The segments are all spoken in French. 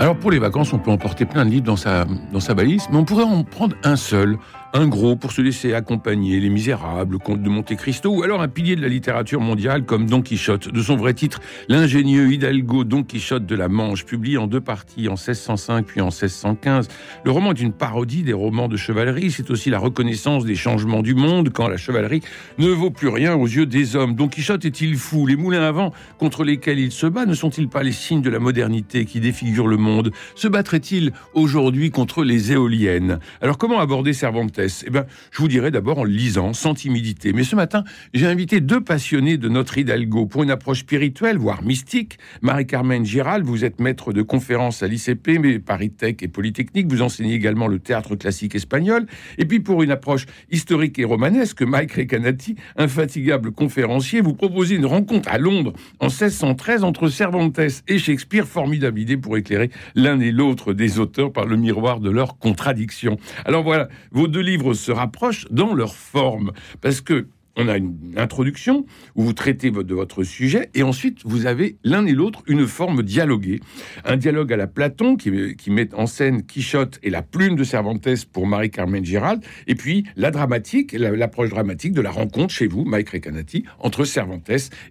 Alors pour les vacances, on peut emporter plein de livres dans sa, dans sa valise, mais on pourrait en prendre un seul, un gros pour se laisser accompagner, Les Misérables, Comte de Monte Cristo, ou alors un pilier de la littérature mondiale comme Don Quichotte, de son vrai titre, l'ingénieux Hidalgo Don Quichotte de la Manche, publié en deux parties en 1605 puis en 1615. Le roman est une parodie des romans de chevalerie, c'est aussi la reconnaissance des changements du monde quand la chevalerie ne vaut plus rien aux yeux des hommes. Don Quichotte est-il fou? Les moulins à vent contre lesquels il se bat ne sont-ils pas les signes de la modernité qui défigure le monde Se battrait-il aujourd'hui contre les éoliennes? Alors comment aborder Cervantes? Eh bien, je vous dirai d'abord en lisant, sans timidité. Mais ce matin, j'ai invité deux passionnés de notre Hidalgo pour une approche spirituelle, voire mystique. Marie-Carmen Giral, vous êtes maître de conférences à l'ICP, mais Paris Tech et Polytechnique. Vous enseignez également le théâtre classique espagnol. Et puis, pour une approche historique et romanesque, Mike Recanati, infatigable conférencier, vous proposez une rencontre à Londres en 1613 entre Cervantes et Shakespeare. Formidable idée pour éclairer l'un et l'autre des auteurs par le miroir de leurs contradictions. Alors voilà, vos deux livres se rapprochent dans leur forme. Parce que on a une introduction où vous traitez de votre sujet et ensuite vous avez l'un et l'autre une forme dialoguée. Un dialogue à la Platon qui, met en scène Quichotte et la plume de Cervantes pour Marie-Carmen Gérald et puis la dramatique, l'approche dramatique de la rencontre chez vous, Mike Recanati, entre Cervantes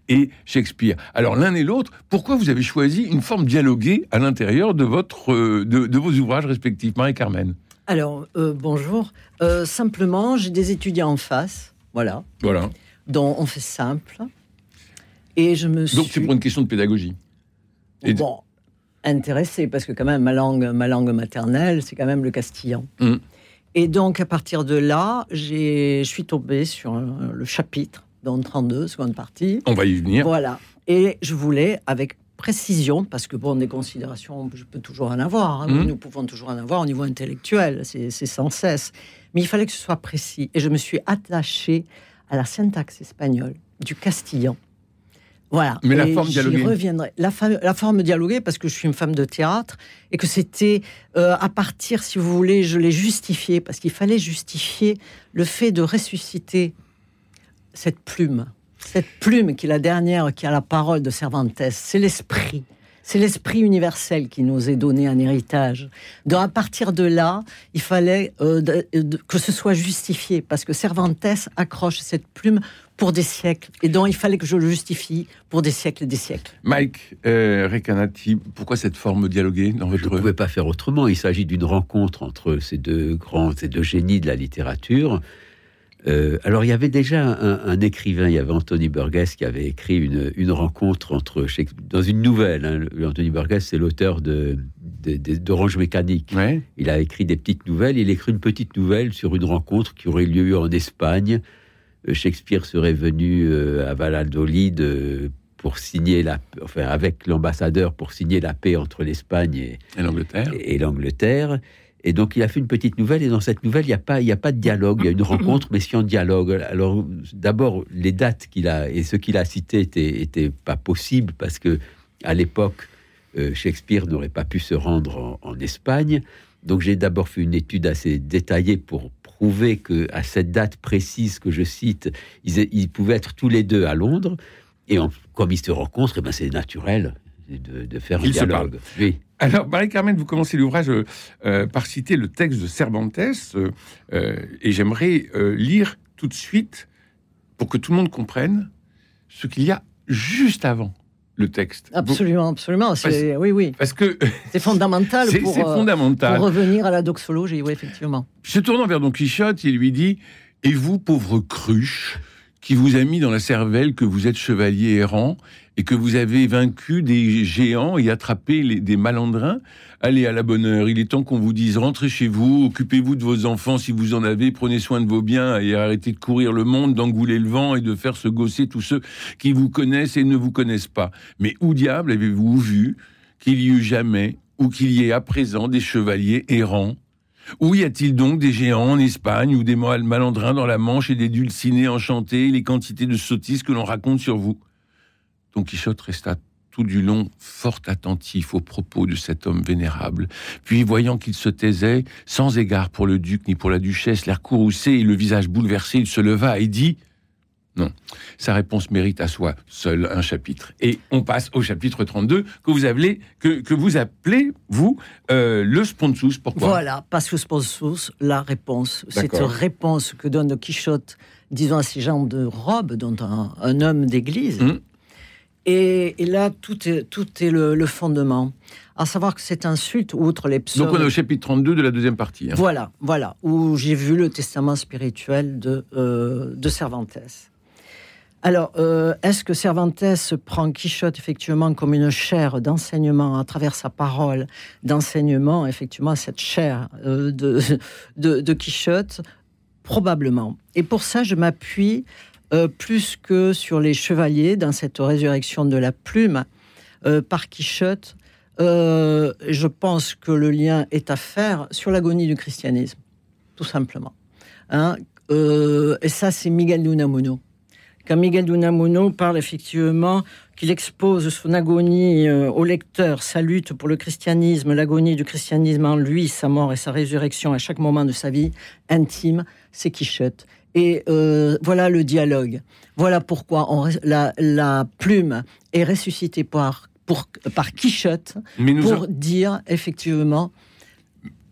et Shakespeare. Alors l'un et l'autre, pourquoi vous avez choisi une forme dialoguée à l'intérieur de, de, de vos ouvrages respectifs, Marie-Carmen alors, euh, bonjour. Euh, simplement, j'ai des étudiants en face, voilà. Voilà. Dont on fait simple. Et je me suis... Donc, c'est pour une question de pédagogie. Et bon, intéressé, parce que quand même, ma langue, ma langue maternelle, c'est quand même le castillan. Hum. Et donc, à partir de là, je suis tombée sur le chapitre, dans 32, seconde partie. On va y venir. Voilà. Et je voulais, avec précision, parce que bon, des considérations, je peux toujours en avoir, hein, mmh. nous pouvons toujours en avoir au niveau intellectuel, c'est sans cesse. Mais il fallait que ce soit précis. Et je me suis attachée à la syntaxe espagnole du castillan. Voilà. Mais la forme dialoguée. reviendrai. La, la, forme dialoguée, parce que je suis une femme de théâtre, et que c'était euh, à partir, si vous voulez, je l'ai justifié, parce qu'il fallait justifier le fait de ressusciter cette plume cette plume qui est la dernière, qui a la parole de Cervantes, c'est l'esprit. C'est l'esprit universel qui nous est donné en héritage. Donc à partir de là, il fallait euh, que ce soit justifié, parce que Cervantes accroche cette plume pour des siècles. Et donc il fallait que je le justifie pour des siècles et des siècles. Mike euh, Recanati, pourquoi cette forme dialoguée dans votre... Je ne pouvais pas faire autrement. Il s'agit d'une rencontre entre ces deux grands, ces deux génies de la littérature. Euh, alors, il y avait déjà un, écrivain, il y avait Anthony Burgess qui avait écrit une, rencontre entre dans une nouvelle. Hein, Anthony Burgess, c'est l'auteur de, d'Orange Mécanique. Il a écrit des petites nouvelles. Il a écrit une petite nouvelle sur une rencontre qui aurait lieu en Espagne. Euh, Shakespeare serait venu euh, à Valladolid pour signer la, enfin, avec l'ambassadeur pour signer la paix entre l'Espagne et, Et, l'Angleterre. Et donc, il a fait une petite nouvelle, et dans cette nouvelle, il n'y a, pas, il a pas de dialogue, il y a une rencontre, mais en dialogue. Alors, d'abord, les dates qu'il a, et ce qu'il a cité n'étaient pas possibles, parce que à l'époque, euh, Shakespeare n'aurait pas pu se rendre en, Espagne. Donc, j'ai d'abord fait une étude assez détaillée pour prouver que à cette date précise que je cite, ils, pouvaient être tous les deux à Londres. Et comme ils se rencontrent, eh ben c'est naturel de, faire un dialogue. Oui. Alors, Marie-Carmen, vous commencez l'ouvrage euh, euh, par citer le texte de Cervantes, euh, et j'aimerais lire tout de suite, pour que tout le monde comprenne, ce qu'il y a juste avant le texte. Absolument, absolument. oui, oui. Parce que c'est fondamental, pour, fondamental. pour revenir à la doxologie, oui, effectivement. Se tournant vers Don Quichotte, il lui dit Et vous, pauvre cruche, qui vous a mis dans la cervelle que vous êtes chevalier errant et que vous avez vaincu des géants et attrapé des malandrins, allez à la bonne heure. Il est temps qu'on vous dise rentrez chez vous, occupez-vous de vos enfants si vous en avez, prenez soin de vos biens et arrêtez de courir le monde, d'engouler le vent et de faire se gosser tous ceux qui vous connaissent et ne vous connaissent pas. Mais où diable avez-vous vu qu'il y eut jamais ou qu'il y ait à présent des chevaliers errants? Où y a-t-il donc des géants en Espagne ou des malandrins dans la Manche et des dulcinés enchantés, les quantités de sottises que l'on raconte sur vous? Don Quichotte resta tout du long fort attentif aux propos de cet homme vénérable. Puis, voyant qu'il se taisait, sans égard pour le duc ni pour la duchesse, l'air courroucé et le visage bouleversé, il se leva et dit Non. Sa réponse mérite à soi seul un chapitre. Et on passe au chapitre 32 que vous appelez, que, que vous, appelez vous, euh, le sponsus. Pourquoi? Voilà, parce que sponsus, la réponse. Cette réponse que donne Quichotte, disons à ces gens de robe, dont un, un homme d'église. Mhm. Et, et là, tout est, tout est le, le fondement. À savoir que cette insulte, outre les psaumes... Donc on est au chapitre 32 de la deuxième partie. hein. Voilà, voilà, où j'ai vu le testament spirituel de, euh, de Cervantes. Alors, euh, est-ce que Cervantes prend Quichotte effectivement comme une chaire d'enseignement à travers sa parole, d'enseignement, effectivement, cette chaire euh, de, de, de Quichotte? Probablement. Et pour ça, je m'appuie euh, plus que sur les chevaliers dans cette résurrection de la plume euh, par Quichotte. euh, je pense que le lien est à faire sur l'agonie du christianisme, tout simplement. Hein, et ça, c'est Miguel d'Unamuno. Quand Miguel d'Unamuno parle effectivement qu'il expose son agonie au lecteur, sa lutte pour le christianisme, l'agonie du christianisme en lui, sa mort et sa résurrection à chaque moment de sa vie intime, c'est Quichotte. Et euh, voilà le dialogue. Voilà pourquoi on la, la plume est ressuscitée par, pour, par Quichotte Mais nous, pour dire effectivement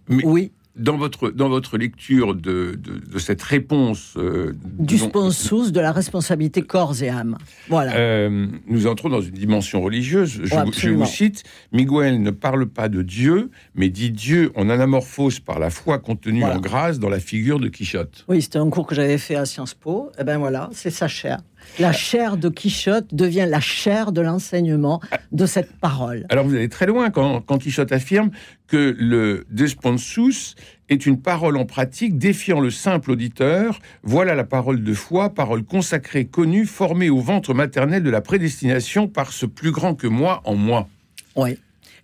Mais- oui dans, votre, dans votre lecture de, de, de cette réponse... euh, du sponsus de la responsabilité corps et âme. Voilà. Euh, nous entrons dans une dimension religieuse. Je, Ouais, vous- je absolument. vous cite, Miguel ne parle pas de Dieu, mais dit Dieu en anamorphose par la foi contenue Voilà. en grâce dans la figure de Quichotte. Oui, c'était un cours que j'avais fait à Sciences Po. Et ben voilà, c'est sa chair. La chair de Quichotte devient la chair de l'enseignement de cette parole. Alors vous allez très loin quand, quand Quichotte affirme que le desponsus est une parole en pratique défiant le simple auditeur. Voilà la parole de foi, parole consacrée, connue, formée au ventre maternel de la prédestination par ce plus grand que moi en moi. Oui.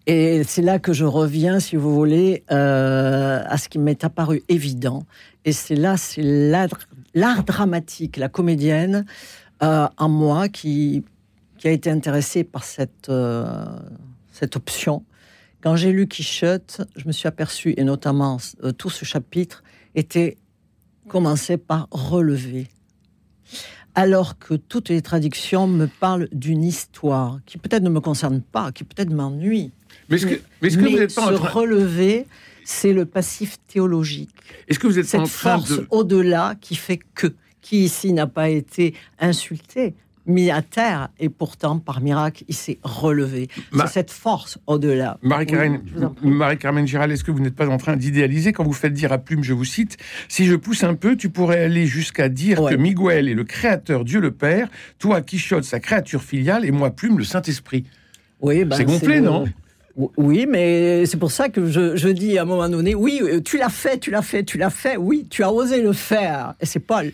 Et c'est là que je reviens, si vous voulez, euh, à ce qui m'est apparu évident. Et c'est là, c'est l'art dramatique, la comédienne euh, en moi qui, qui a été intéressée par cette, euh, cette option. Quand j'ai lu Quichotte, je me suis aperçu, et notamment euh, tout ce chapitre, était commencé par relever. Alors que toutes les traductions me parlent d'une histoire qui peut-être ne me concerne pas, qui peut-être m'ennuie. Mais est-ce que, mais est-ce que Mais vous n'êtes pas se en train, relever, c'est le passif théologique. est-ce que vous êtes pas en Cette train force de, au-delà qui fait que, qui ici n'a pas été insulté, mis à terre, et pourtant, par miracle, il s'est relevé. Ma- C'est cette force au-delà. Marie-Carmen Oui. Marie-Carmen Giral, est-ce que vous n'êtes pas en train d'idéaliser quand vous faites dire à Plume, je vous cite, si je pousse un peu, tu pourrais aller jusqu'à dire Ouais. que Miguel est le créateur, Dieu le Père, toi Quichotte, sa créature filiale, et moi Plume, le Saint-Esprit. Oui, ben, C'est gonflé, non? Oui, mais c'est pour ça que je, je dis à un moment donné, oui, euh, tu l'as fait, tu l'as fait, tu l'as fait, oui, tu as osé le faire. Et c'est Paul.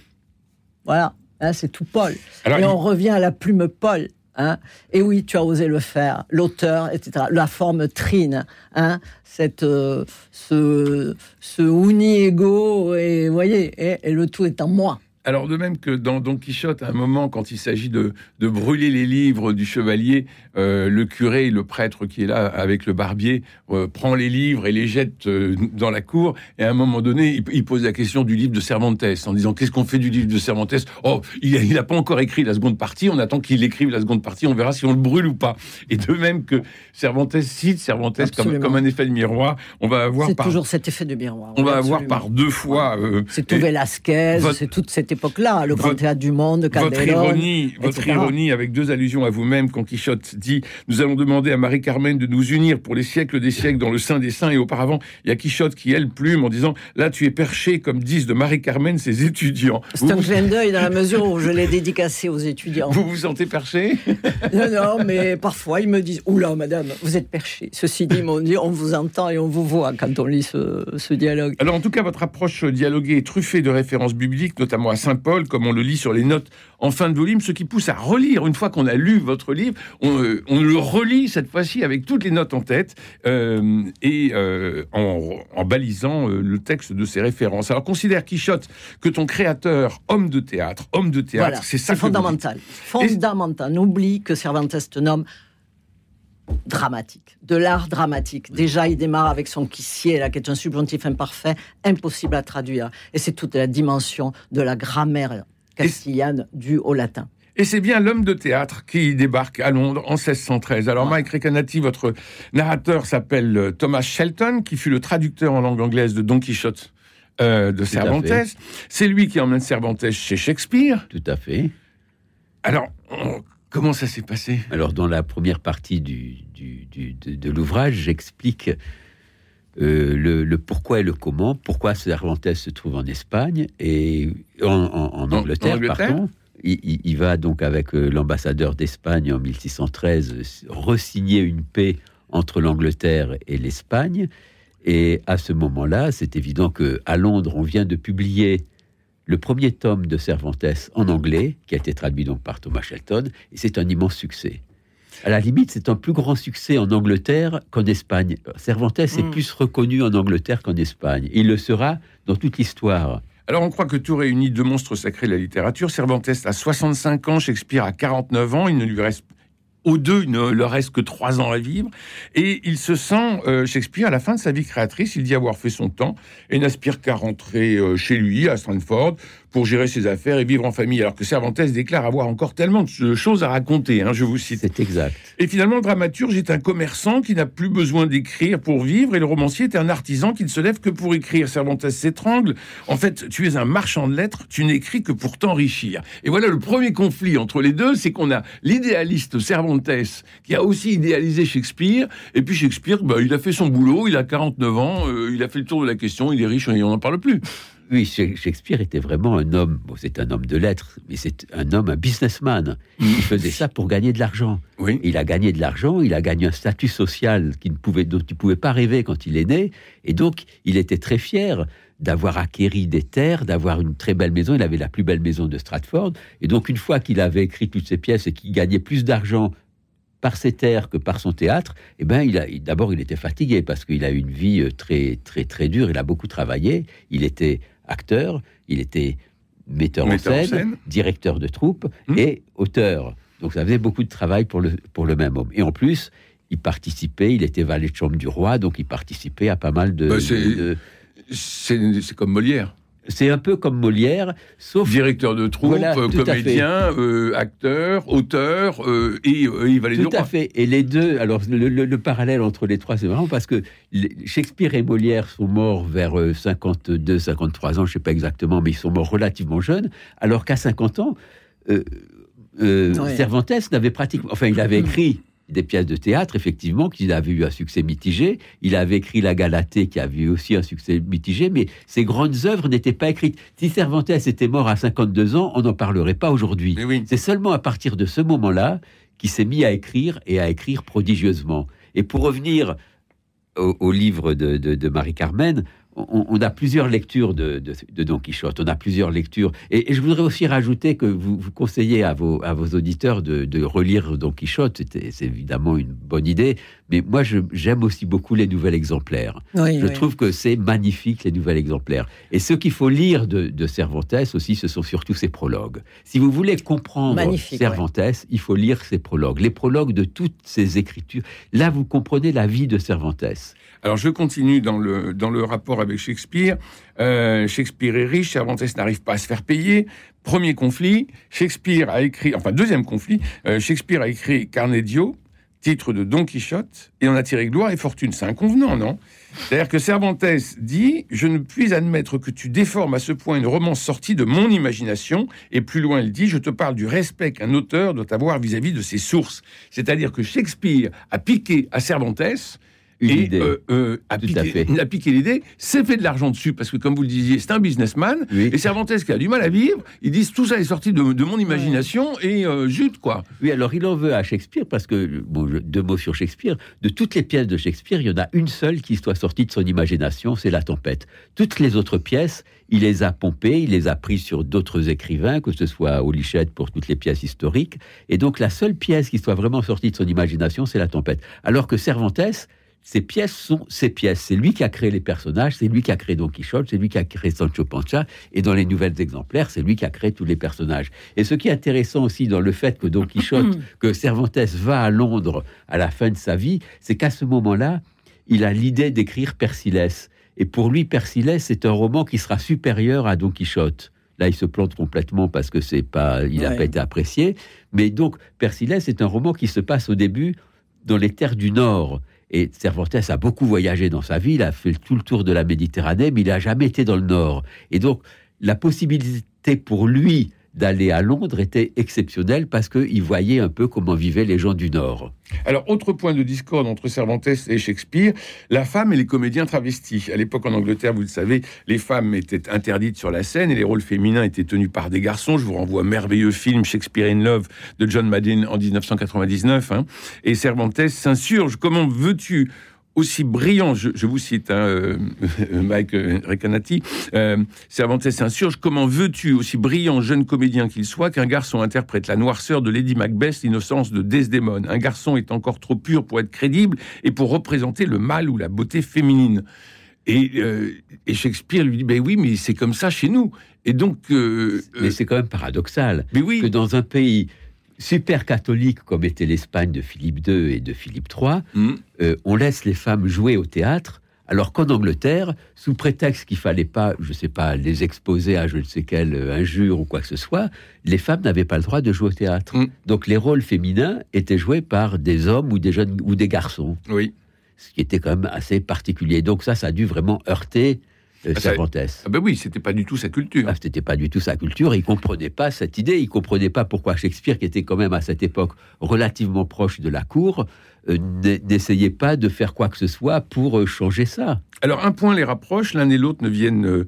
Voilà, hein, c'est tout Paul. Alors, et il- on revient à la plume Paul. Hein. Et oui, tu as osé le faire, l'auteur, etc. La forme trine, hein, cette, euh, ce, ce uni-ego, et vous voyez, et, et le tout est en moi. Alors de même que dans Don Quichotte, à un moment, quand il s'agit de, de brûler les livres du chevalier, euh, le curé, le prêtre qui est là avec le barbier, euh, prend les livres et les jette euh, dans la cour. Et à un moment donné, il, il pose la question du livre de Cervantes en disant qu'est-ce qu'on fait du livre de Cervantes? Oh, il n'a pas encore écrit la seconde partie. On attend qu'il écrive la seconde partie. On verra si on le brûle ou pas. Et de même que Cervantes cite Cervantes comme, comme un effet de miroir, on va avoir C'est par toujours cet effet de miroir. on va avoir par deux fois. euh, C'est tout Velasquez, c'est toute cette époque-là, le Grand votre- Théâtre du Monde, Votre ironie, votre ironie avec deux allusions à vous-même quand Quichotte dit Nous allons demander à Marie-Carmen de nous unir pour les siècles des siècles dans le sein des saints. Et auparavant, il y a Quichotte qui, elle, plume en disant Là, tu es perché, comme disent de Marie-Carmen ses étudiants. C'est un clin d'œil dans la mesure où je l'ai dédicacé aux étudiants. vous vous sentez perché? Non, non, mais parfois ils me disent Oula, madame, vous êtes perché. Ceci dit, m'ont dit On vous entend et on vous voit quand on lit ce, ce dialogue. Alors, en tout cas, votre approche dialoguée est truffée de références bibliques, notamment à Saint Paul, comme on le lit sur les notes en fin de volume, ce qui pousse à relire. Une fois qu'on a lu votre livre, on, euh, on le relit cette fois-ci avec toutes les notes en tête euh, et euh, en, en balisant le texte de ses références. Alors, considère Quichotte que ton créateur, homme de théâtre, homme de théâtre, Voilà, c'est ça c'est fondamental. Fondamental. N'oublie que Cervantes est un homme dramatique, de l'art dramatique. Déjà, il démarre avec son quissier, là, qui est un subjonctif imparfait, impossible à traduire. Et c'est toute la dimension de la grammaire castillane due au latin. Et c'est bien l'homme de théâtre qui débarque à Londres en 1613. Alors Mike Recanati, votre narrateur, s'appelle euh, Thomas Shelton, qui fut le traducteur en langue anglaise de Don Quichotte euh, de Cervantes. C'est lui qui emmène Cervantes chez Shakespeare. Tout à fait. Alors, comment ça s'est passé? Alors, dans la première partie du, de, l'ouvrage, j'explique euh, le, pourquoi et le comment. Pourquoi Cervantes se trouve en Espagne et en, Angleterre, pardon il, va donc avec euh, l'ambassadeur d'Espagne en 1613 resigner une paix entre l'Angleterre et l'Espagne. Et à ce moment-là, c'est évident que à Londres, on vient de publier le premier tome de Cervantes en anglais, qui a été traduit donc par Thomas Shelton, et c'est un immense succès. À la limite, c'est un plus grand succès en Angleterre qu'en Espagne. Cervantes est hmm. plus reconnu en Angleterre qu'en Espagne. Il le sera dans toute l'histoire. Alors on croit que tout réunit deux monstres sacrés de la littérature. Cervantes a 65 ans, Shakespeare a 49 ans. Il ne lui reste aux deux, il ne leur reste que trois ans à vivre. Et il se sent, euh, Shakespeare, à la fin de sa vie créatrice, il dit avoir fait son temps et n'aspire qu'à rentrer euh, chez lui, à Stratford, pour gérer ses affaires et vivre en famille. Alors que Cervantes déclare avoir encore tellement de choses à raconter, hein, je vous cite. C'est exact. Et finalement, le dramaturge est un commerçant qui n'a plus besoin d'écrire pour vivre, et le romancier est un artisan qui ne se lève que pour écrire. Cervantes s'étrangle. En fait, tu es un marchand de lettres, tu n'écris que pour t'enrichir. Et voilà le premier conflit entre les deux, c'est qu'on a l'idéaliste Cervantes qui a aussi idéalisé Shakespeare, et puis Shakespeare, bah, il a fait son boulot, il a 49 ans, euh, il a fait le tour de la question, il est riche et on n'en parle plus. Oui, Shakespeare était vraiment un homme, bon, c'est un homme de lettres, mais c'est un homme, un businessman. Il faisait ça pour gagner de l'argent. Oui. Il a gagné de l'argent, il a gagné un statut social qui ne pouvait, dont il ne pouvait pas rêver quand il est né, et donc il était très fier d'avoir acquéri des terres, d'avoir une très belle maison. Il avait la plus belle maison de Stratford. Et donc, une fois qu'il avait écrit toutes ces pièces et qu'il gagnait plus d'argent par ses terres que par son théâtre, eh ben, il a, d'abord, il était fatigué parce qu'il a eu une vie euh, très, très, très dure. Il a beaucoup travaillé. Il était acteur, il était metteur, en, scène, directeur de troupe hmm. et auteur. Donc ça faisait beaucoup de travail pour le, pour le même homme. Et en plus, il participait, il était valet de chambre du roi, donc il participait à pas mal de... Bah, c'est comme Molière. C'est un peu comme Molière, sauf directeur de troupe, euh, comédien, euh, acteur, auteur euh, et il valait Tout à fait. Et les deux, alors le, parallèle entre les trois, c'est vraiment parce que Shakespeare et Molière sont morts vers 52, 53 ans, je ne sais pas exactement, mais ils sont morts relativement jeunes, alors qu'à 50 ans, Cervantes n'avait pratiquement, enfin, il avait écrit des pièces de théâtre, effectivement, qui avaient eu un succès mitigé. Il avait écrit La Galatée, qui avait eu aussi un succès mitigé, mais ses grandes œuvres n'étaient pas écrites. Si Cervantes était mort à 52 ans, on n'en parlerait pas aujourd'hui. C'est seulement à partir de ce moment-là qu'il s'est mis à écrire et à écrire prodigieusement. Et pour revenir au, livre de Marie-Carmen, on, a plusieurs lectures de, Don Quichotte, on a plusieurs lectures. Et, je voudrais aussi rajouter que vous, conseillez à vos auditeurs de, relire Don Quichotte, c'est évidemment une bonne idée, mais moi j'aime aussi beaucoup les nouvelles exemplaires. je trouve que c'est magnifique les nouvelles exemplaires. Et ce qu'il faut lire de, Cervantes aussi, ce sont surtout ses prologues. Si vous voulez comprendre Cervantes, il faut lire ses prologues, les prologues de toutes ses écritures. Là, vous comprenez la vie de Cervantes. Alors je continue dans le, dans le rapport avec Shakespeare. Euh, Shakespeare est riche, Cervantes n'arrive pas à se faire payer. Premier conflit, Shakespeare a écrit, enfin deuxième conflit, euh, Shakespeare a écrit Carnegie, titre de Don Quichotte, et on a tiré gloire et fortune. C'est inconvenant, non? C'est-à-dire que Cervantes dit Je ne puis admettre que tu déformes à ce point une romance sortie de mon imagination. Et plus loin, il dit Je te parle du respect qu'un auteur doit avoir vis-à-vis -vis de ses sources. C'est-à-dire que Shakespeare a piqué à Cervantes et euh, euh, a, piqué, l'idée, c'est fait de l'argent dessus, parce que comme vous le disiez, c'est un businessman, et Cervantes qui a du mal à vivre, ils disent tout ça est sorti de, mon imagination, et euh, zut, quoi. Oui, alors il en veut à Shakespeare, parce que, bon, deux mots sur Shakespeare, de toutes les pièces de Shakespeare, il y en a une seule qui soit sortie de son imagination, c'est La Tempête. Toutes les autres pièces, il les a pompées, il les a prises sur d'autres écrivains, que ce soit Olichet pour toutes les pièces historiques, et donc la seule pièce qui soit vraiment sortie de son imagination, c'est La Tempête. Alors que Cervantes, ces pièces sont ses pièces. C'est lui qui a créé les personnages, c'est lui qui a créé Don Quichotte, c'est lui qui a créé Sancho Panza, et dans les nouvelles exemplaires, c'est lui qui a créé tous les personnages. Et ce qui est intéressant aussi dans le fait que Don Quichotte, que Cervantes va à Londres à la fin de sa vie, c'est qu'à ce moment-là, il a l'idée d'écrire Persiles. Et pour lui, Persiles, c'est un roman qui sera supérieur à Don Quichotte. Là, il se plante complètement parce que c'est pas, il n'a Ouais. pas été apprécié. Mais donc, Persillès, c'est un roman qui se passe au début dans les terres du Nord. Et Cervantes a beaucoup voyagé dans sa vie, il a fait tout le tour de la Méditerranée, mais il n'a jamais été dans le Nord. Et donc, la possibilité pour lui d'aller à Londres était exceptionnelle parce qu'il voyait un peu comment vivaient les gens du Nord. Alors, autre point de discorde entre Cervantes et Shakespeare, la femme et les comédiens travestis. À l'époque, en Angleterre, vous le savez, les femmes étaient interdites sur la scène et les rôles féminins étaient tenus par des garçons. Je vous renvoie un merveilleux film Shakespeare in Love de John Madden en 1999. hein. Et Cervantes s'insurge. Comment veux-tu aussi brillant, je, je vous cite hein, euh, Mike Recanati, euh, Cervantes s'insurge, comment veux-tu, aussi brillant jeune comédien qu'il soit, qu'un garçon interprète la noirceur de Lady Macbeth, l'innocence de Desdemone? Un garçon est encore trop pur pour être crédible et pour représenter le mal ou la beauté féminine. Et, euh, et Shakespeare lui dit, ben oui, mais c'est comme ça chez nous. Et donc... euh, Mais c'est quand même paradoxal mais oui, que dans un pays super catholique comme était l'Espagne de Philippe II et de Philippe III, Hmm. euh, on laisse les femmes jouer au théâtre, alors qu'en Angleterre, sous prétexte qu'il fallait pas, je sais pas, les exposer à je ne sais quelle euh, injure ou quoi que ce soit, les femmes n'avaient pas le droit de jouer au théâtre. Mm. Donc les rôles féminins étaient joués par des hommes ou des jeunes ou des garçons, oui. ce qui était quand même assez particulier. Donc ça, ça a dû vraiment heurter euh, Ah, Cervantes. Ah ben oui, c'était pas du tout sa culture. Ah, C'était pas du tout sa culture. Il comprenait pas cette idée. Il comprenait pas pourquoi Shakespeare, qui était quand même à cette époque relativement proche de la cour, euh, n'essayait pas de faire quoi que ce soit pour euh, changer ça. Alors un point les rapproche, l'un et l'autre ne viennent, euh,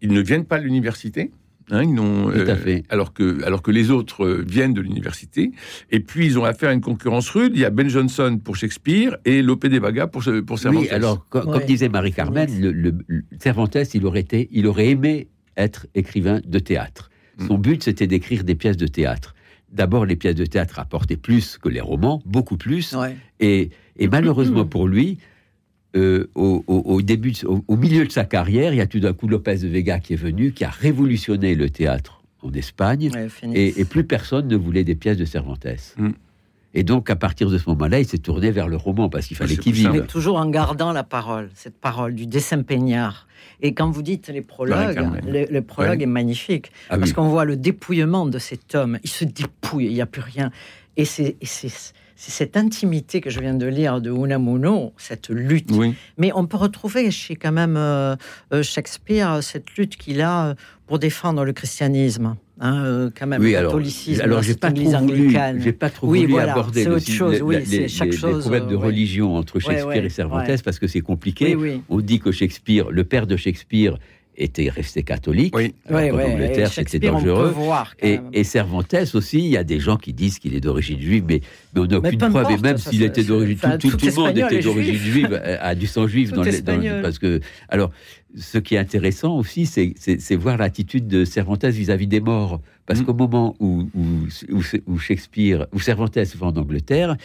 ils ne viennent pas de l'université. Hein, ils n'ont, Tout à fait. Alors que, alors que les autres euh, viennent de l'université. Et puis ils ont affaire à une concurrence rude. Il y a Ben Jonson pour Shakespeare et Lope de Vega pour, pour Cervantes. Oui, alors, co- Ouais. comme disait Marie-Carmen, le, le- le- Cervantes, il aurait, été, il aurait aimé être écrivain de théâtre. Mm. Son but, c'était d'écrire des pièces de théâtre. D'abord, les pièces de théâtre rapportaient plus que les romans, beaucoup plus. Ouais. Et, et malheureusement pour lui, euh, au, au- au début, au, au milieu de sa carrière, il y a tout d'un coup Lopez de Vega qui est venu, qui a révolutionné le théâtre en Espagne, Ouais, et, et plus personne ne voulait des pièces de Cervantes. Mm. Et donc, à partir de ce moment-là, il s'est tourné vers le roman parce qu'il fallait c'est qu'il vive. Mais toujours en gardant la parole, cette parole du dessin peignard. Et quand vous dites les prologues, le, le prologue Ouais. est magnifique. Ah parce oui. qu'on voit le dépouillement de cet homme. Il se dépouille, il n'y a plus rien. Et c'est c'est- cette intimité que je viens de lire de Unamuno, cette lutte. Oui. Mais on peut retrouver chez quand même euh, euh, Shakespeare cette lutte qu'il a euh, pour défendre le christianisme. Hein, quand même, Oui, le alors, catholicisme, alors j'ai pas trop voulu, j'ai pas trop Oui, voulu voilà, aborder c'est le- autre chose, les- oui, les- c'est les- chaque les chose, problèmes de ouais. religion entre Shakespeare ouais, et Cervantes parce que c'est compliqué. On dit que Shakespeare, le père de Shakespeare, était resté catholique. Oui. Ouais, ouais, et Angleterre, c'était Shakespeare, on peut dangereux. voir, Et, et Cervantes aussi, il y a des gens qui disent qu'il est d'origine juive, mais, mais on n'a Mais aucune preuve. Et même s'il était d'origine, tout, tout- tout tout le monde était d'origine juive, euh, a du sang juif dans les, dans- parce que alors ce qui est intéressant aussi, c'est- voir l'attitude de Cervantes vis-à-vis des morts, parce Mm. qu'au moment où, où, où- où Shakespeare, où Cervantes va en Angleterre,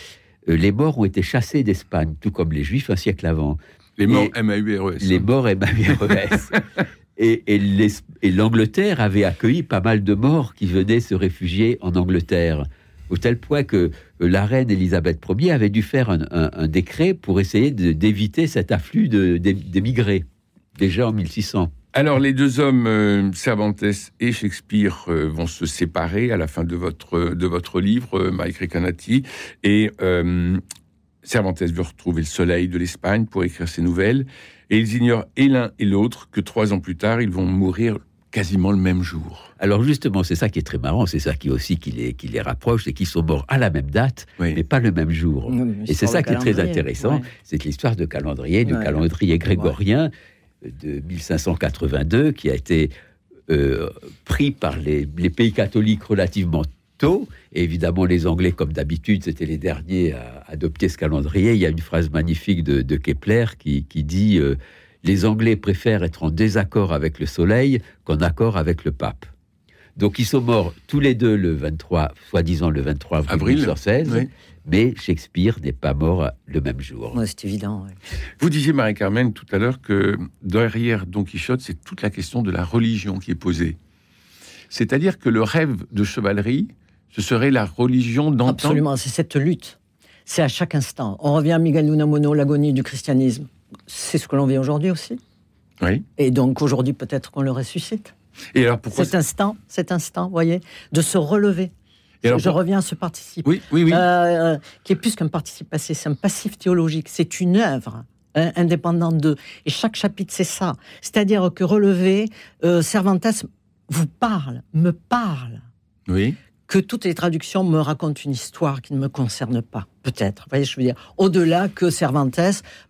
euh, les morts ont été chassés d'Espagne, tout comme les Juifs un siècle avant. Les morts Et- M-A-U-R-E-S. Les morts MAURES. et l'Angleterre avait accueilli pas mal de morts qui venaient se réfugier en Angleterre. Au tel point que euh, la reine Élisabeth Ier avait dû faire un, décret pour essayer d'éviter cet afflux d'émigrés, déjà en 1600. Alors, les deux hommes, euh, Cervantes et Shakespeare, euh, vont se séparer à la fin de votre, livre, Mike Recanati. Et Cervantes veut retrouver le soleil de l'Espagne pour écrire ses nouvelles. Et ils ignorent et l'un et l'autre que trois ans plus tard, ils vont mourir quasiment le même jour. Alors justement, c'est ça qui est très marrant, c'est ça qui aussi qui les, qui les rapproche, c'est qu'ils sont morts à la même date, Oui. mais pas le même jour. Et c'est ça qui est très intéressant, ouais. c'est l'histoire de calendrier, du Ouais. calendrier grégorien de 1582, qui a été euh, pris par les, les pays catholiques relativement tôt. Et évidemment, les Anglais, comme d'habitude, c'était les derniers à adopter ce calendrier. Il y a une phrase magnifique de, de Kepler qui, qui dit euh, Les Anglais préfèrent être en désaccord avec le soleil qu'en accord avec le pape. Donc, ils sont morts tous les deux le 23, soi-disant le 23 avril, Avril, 1916. oui. Mais Shakespeare n'est pas mort le même jour. Ouais, c'est évident. ouais. Vous disiez, Marie-Carmen, tout à l'heure que derrière Don Quichotte, c'est toute la question de la religion qui est posée. C'est-à-dire que le rêve de chevalerie, ce serait la religion d'antan? Absolument, c'est cette lutte. C'est à chaque instant. On revient à Miguel Unamuno, l'agonie du christianisme. C'est ce que l'on vit aujourd'hui aussi. Oui. Et donc aujourd'hui, peut-être qu'on le ressuscite. Et alors pourquoi Cet instant, cet instant, vous voyez, de se relever. Et alors, je pour- reviens à ce participe. Oui, oui, oui. Euh, qui est plus qu'un participe passé, c'est un passif théologique, c'est une œuvre hein, indépendante d'eux. Et chaque chapitre, c'est ça. C'est-à-dire que relever, euh, Cervantes vous parle, me parle, oui. Que toutes les traductions me racontent une histoire qui ne me concerne pas, peut-être. Vous voyez, je veux dire, au-delà que Cervantes,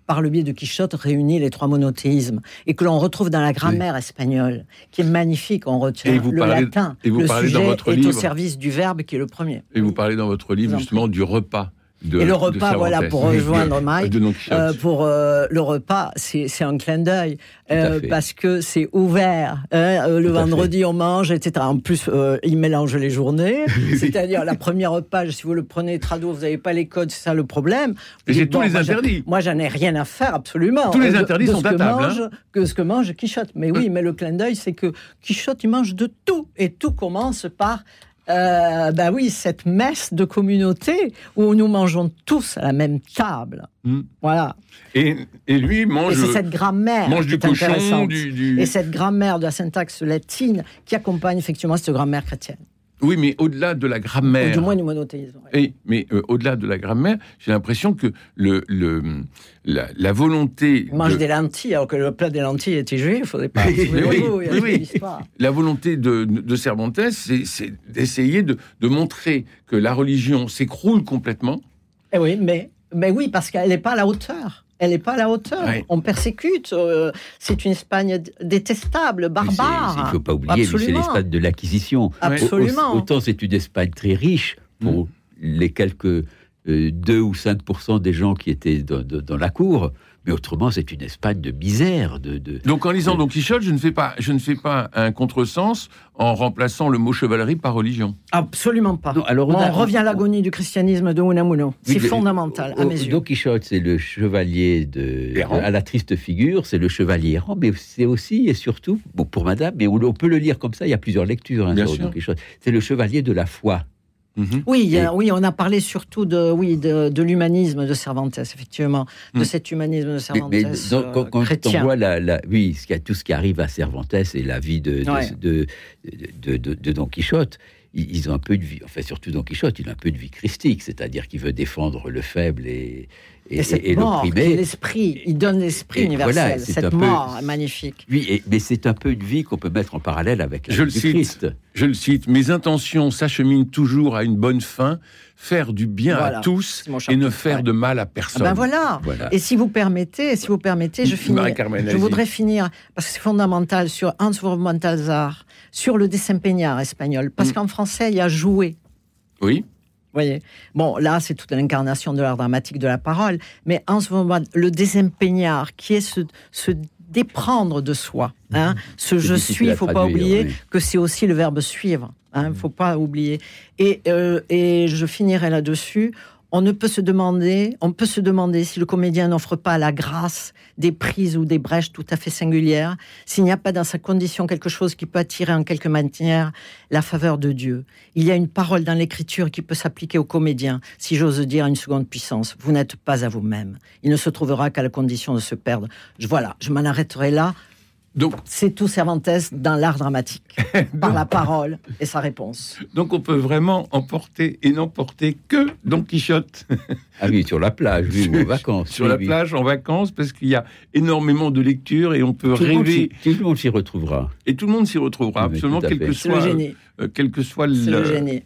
par le biais de Quichotte, réunit les trois monothéismes et que l'on retrouve dans la grammaire espagnole, qui est magnifique. On retient Et vous le parlez- latin. et vous le parlez dans sujet votre est au livre- service du verbe qui est le premier. Et vous parlez dans votre livre justement du repas. De, Et le repas, voilà, pour rejoindre Mike. Euh, pour euh, le repas, c'est un clin d'œil euh, parce que c'est ouvert. hein, le vendredi, on mange, etc. En plus, euh, il mélange les journées. C'est-à-dire la première page, si vous le prenez trado, vous n'avez pas les codes, c'est ça le problème. Vous j'ai dites, tous les moi, interdits. Moi, j'en ai rien à faire, absolument. Tous les de- interdits de sont à table, hein. Que ce que mange Quichotte. Mais oui, mais le clin d'œil, c'est que Quichotte, il mange de tout. Et tout commence par euh, bah oui, cette messe de communauté où nous mangeons tous à la même table. Mm. Voilà. Et, et lui mange, c'est cette grammaire mange qui du est cochon, intéressante. du, du- Et cette grammaire de la syntaxe latine qui accompagne effectivement cette grammaire chrétienne. Oui, mais au-delà de la Ou grammaire. du moins du monothéisme. ouais. Et, mais euh, au-delà de la grammaire, j'ai l'impression que le, le, la, la volonté, Il mange de, des lentilles alors que le plat des lentilles était juif. Il faudrait pas. Oui, oui, oui, oui. la volonté de, de Cervantes, c'est c'est d'essayer de, de montrer que la religion s'écroule complètement. Eh oui, mais, mais oui, parce qu'elle n'est pas à la hauteur. Elle n'est pas à la hauteur. Ouais. On persécute. euh, c'est une Espagne détestable, barbare. Il ne faut pas oublier, lui, c'est l'Espagne de l'acquisition. Absolument. Au- Autant c'est une Espagne très riche pour les quelques euh, 2 ou 5% des gens qui étaient dans, dans- dans la cour, mais autrement c'est une Espagne de misère. De, de- Donc en lisant. Don Quichotte, je ne fais pas, je ne fais pas un contresens en remplaçant le mot chevalerie par religion. Absolument pas. Non, alors on on, a- revient à l'agonie du christianisme de Unamuno. C'est Oui, fondamental à mes yeux. Don Quichotte, c'est le chevalier de, Errant. à la triste figure, c'est le chevalier errant, mais c'est aussi et surtout, bon, pour madame, mais on, on peut le lire comme ça, il y a plusieurs lectures hein, Bien sur sûr. Don Quichotte. C'est le chevalier de la foi. Mhm. Oui, il y a- oui, on a parlé surtout de, oui, de, de l'humanisme de Cervantes, effectivement, de Mm. cet humanisme de Mais, Cervantes mais dans- euh, quand, quand on voit la, la- oui, ce qui a- tout ce qui arrive à Cervantes et la vie de, de, Ouais. de, de- de- de Don Quichotte, ils, ont un peu de vie, enfin surtout Don Quichotte, il a un peu de vie christique, c'est-à-dire qu'il veut défendre le faible et, et, Et cette et- mort, l'esprit, il donne l'esprit universel. voilà, cette un peu- mort est magnifique. Oui, et- mais c'est un peu une vie qu'on peut mettre en parallèle avec la Je vie le du cite. Christ. Je le cite, mes intentions s'acheminent toujours à une bonne fin, faire du bien Voilà, à tous et ne faire ouais. de mal à Ah personne. ben voilà. Voilà. Et si vous permettez, si vous permettez, je finis. Je voudrais finir parce que c'est fondamental sur Hans von Balthasar, sur le desempeñar espagnol, parce Mm. qu'en français il y a jouer. Oui, voyez. Bon, là, c'est toute l'incarnation de l'art dramatique de la parole, mais en ce moment, le désempeñar, qui est se, se déprendre de soi, hein, ce je suis, il faut pas oublier oui. que c'est aussi le verbe suivre, il ne faut pas oublier. Et, euh, et je finirai là-dessus. On ne peut se demander, on peut se demander si le comédien n'offre pas à la grâce des prises ou des brèches tout à fait singulières, s'il n'y a pas dans sa condition quelque chose qui peut attirer en quelque manière la faveur de Dieu. Il y a une parole dans l'écriture qui peut s'appliquer aux comédiens, si j'ose dire une seconde puissance. Vous n'êtes pas à vous-même. Il ne se trouvera qu'à la condition de se perdre. Voilà, je m'en arrêterai là. Donc, C'est tout Cervantes dans l'art dramatique, par la parole et sa réponse. donc on peut vraiment emporter et n'emporter que Don Quichotte Ah oui, sur la plage, oui, ou en vacances. sur oui, la oui. plage en vacances parce qu'il y a énormément de lectures et on peut Tout le monde rêver tout le monde s'y retrouvera. et tout le monde s'y retrouvera Oui, absolument à quel que le soit génie. euh, quel que soit le génie.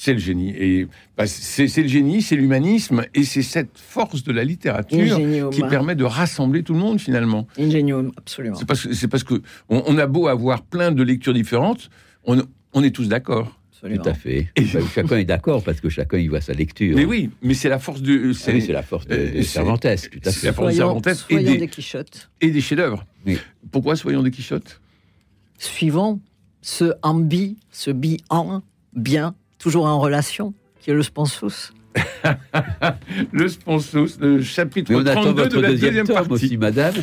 C'est le génie. Et bah, c'est le génie, c'est l'humanisme, et c'est cette force de la littérature Ingenium. qui permet de rassembler tout le monde finalement. Ingenium, absolument. C'est parce parce que on, on a beau avoir plein de lectures différentes, on, on est tous d'accord. absolument. Tout à fait. Et- Bah, chacun est d'accord parce que chacun y voit sa lecture. Mais oui, mais c'est la force de Ah c'est oui, c'est la force de, euh, de Cervantes, tout à c'est la fait. force de Soyons, Cervantes et soyons des, des Quichottes. et des chefs-d'œuvre. Oui. Pourquoi soyons des Quichottes? Suivons ce ambi, ce bi-en, bien, toujours en relation, qui est le sponsus. le sponsor, le chapitre 32 de la deuxième, partie. aussi, madame.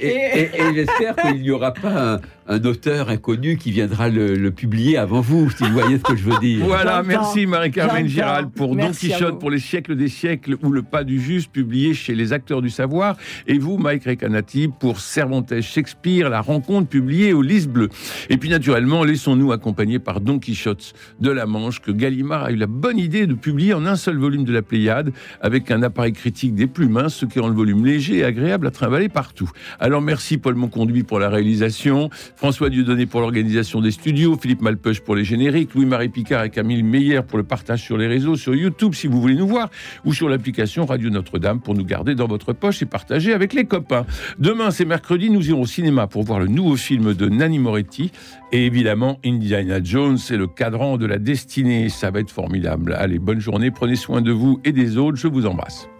Et, j'espère qu'il n'y aura pas un, auteur inconnu qui viendra le, publier avant vous, si vous voyez ce que je veux dire. Voilà, merci Marie-Carmen Giral pour Don Quichotte, pour les siècles des siècles ou le pas du juste, publié chez les acteurs du savoir. Et vous, Mike Recanati, pour Cervantes Shakespeare, la rencontre publiée au Lys Bleu. Et puis naturellement, laissons-nous accompagner par Don Quichotte de la Manche, que Gallimard a eu la bonne idée de publier en un seul volume de la Pléiade, avec un appareil critique des plus minces, ce qui rend le volume léger et agréable à trimballer partout. Alors merci Paul Monconduit pour la réalisation, François Dieudonné pour l'organisation des studios, Philippe Malpeuch pour les génériques, Louis-Marie Picard et Camille Meyer pour le partage sur les réseaux, sur YouTube si vous voulez nous voir, ou sur l'application Radio Notre-Dame pour nous garder dans votre poche et partager avec les copains. Demain, c'est mercredi, nous irons au cinéma pour voir le nouveau film de Nanni Moretti et évidemment Indiana Jones, c'est le cadran de la destinée. Ça va être formidable. Allez, bonne journée, prenez soin de vous et des autres. Je vous embrasse.